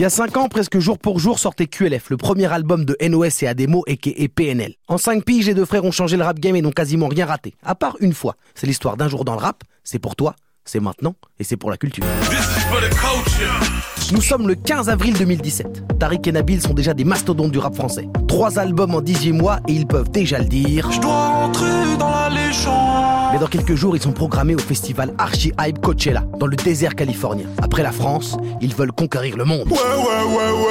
Il y a 5 ans, presque jour pour jour, sortait QLF, le premier album de NOS et Ademo et PNL. En 5 piges, les deux frères ont changé le rap game et n'ont quasiment rien raté. À part une fois. C'est l'histoire d'un jour dans le rap, c'est pour toi, c'est maintenant et c'est pour la culture. Nous sommes le 15 avril 2017. Tariq et Nabil sont déjà des mastodontes du rap français. Trois albums en 18 mois et ils peuvent déjà le dire. Je dois dans la légende. Mais dans quelques jours, ils sont programmés au festival Archie Hype Coachella, dans le désert californien. Après la France, ils veulent conquérir le monde. Ouais, ouais, ouais,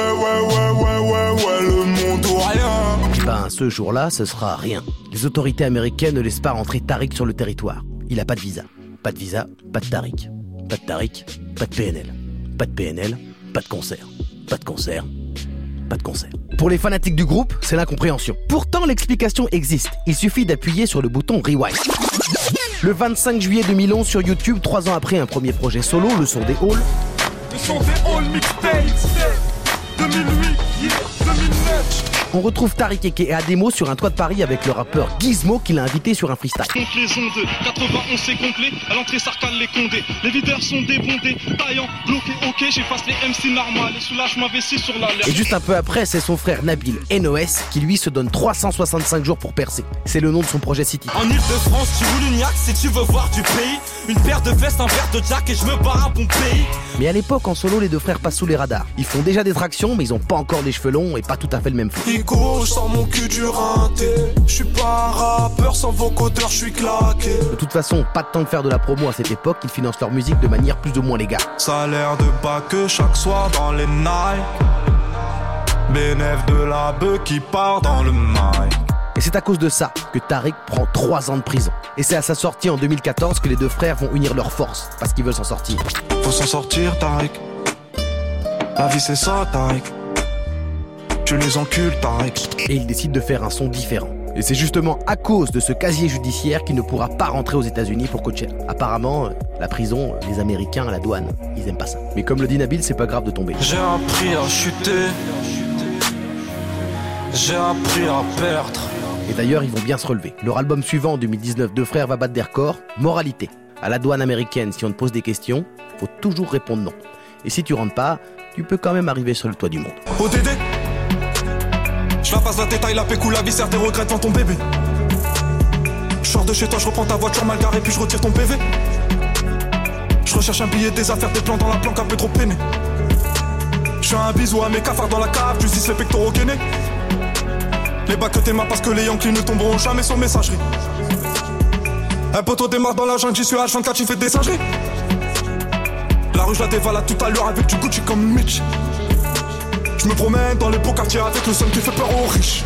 le monde ou rien. Eh ben, ce jour-là, ce sera rien. Les autorités américaines ne laissent pas rentrer Tariq sur le territoire. Il n'a pas de visa. Pas de visa, pas de Tariq. Pas de Tariq, pas de PNL. Pas de PNL, pas de concert. Pas de concert, pas de concert. Pour les fanatiques du groupe, c'est l'incompréhension. Pourtant, l'explication existe. Il suffit d'appuyer sur le bouton Rewind. Le 25 juillet 2011 sur YouTube, trois ans après un premier projet solo, le son des halls. Le son des halls mixtapes 2008, 2009 on retrouve Tariq Eke et Ademo sur un toit de Paris avec le rappeur Gizmo qui l'a invité sur un freestyle. Contre les ondes, 91 c'est complet, à l'entrée Sarkal les condés. Les videurs sont débondés, taillant, bloqué, ok, j'efface les MC normales et soulage ma vessie sur la Et juste un peu après, c'est son frère Nabil NOS qui lui se donne 365 jours pour percer. C'est le nom de son projet City. En Ile-de-France, tu roules une si tu veux voir du pays. Une paire de vestes, un verre de Jack et je me barre à bon pays. Mais à l'époque, en solo, les deux frères passent sous les radars. Ils font déjà des tractions, mais ils ont pas encore les cheveux longs et pas tout à fait le même flow mon cul du Je suis pas un rappeur sans vocodeur, je suis claqué. De toute façon, pas de temps de faire de la promo à cette époque, ils financent leur musique de manière plus ou moins légale. Ça a l'air de pas que chaque soir dans les Nike. Bénéf de la bœuf qui part dans le mic. Et c'est à cause de ça que Tariq prend 3 ans de prison. Et c'est à sa sortie en 2014 que les deux frères vont unir leurs forces, parce qu'ils veulent s'en sortir. Faut s'en sortir, Tariq. La vie c'est ça, Tariq les encules, Et il décide de faire un son différent. Et c'est justement à cause de ce casier judiciaire qu'il ne pourra pas rentrer aux États-Unis pour Coachella. Apparemment, euh, la prison, les Américains à la douane, ils aiment pas ça. Mais comme le dit Nabil, c'est pas grave de tomber. J'ai appris à chuter. J'ai appris à perdre. Et d'ailleurs, ils vont bien se relever. Leur album suivant en 2019, Deux frères va battre des records. Moralité. À la douane américaine, si on te pose des questions, faut toujours répondre non. Et si tu rentres pas, tu peux quand même arriver sur le toit du monde. ODD je la passe la détail, la pécou, la viscère, tes regrets devant ton bébé. Je sors de chez toi, je reprends ta voiture mal garée, puis je retire ton PV. Je recherche un billet, des affaires, des plans dans la planque, un peu trop peiné. Je fais un bisou à mes cafards dans la cave, tu dis les pectoraux gainés. Les bacs que t'aimes parce que les Yankees ne tomberont jamais sur messagerie. Un poteau démarre dans la jungle, j'y suis H24, tu fais des singeries. La rue, je la dévalade tout à l'heure avec du Gucci comme Mitch. Je me promène dans les beaux quartiers avec le son qui fait peur aux riches.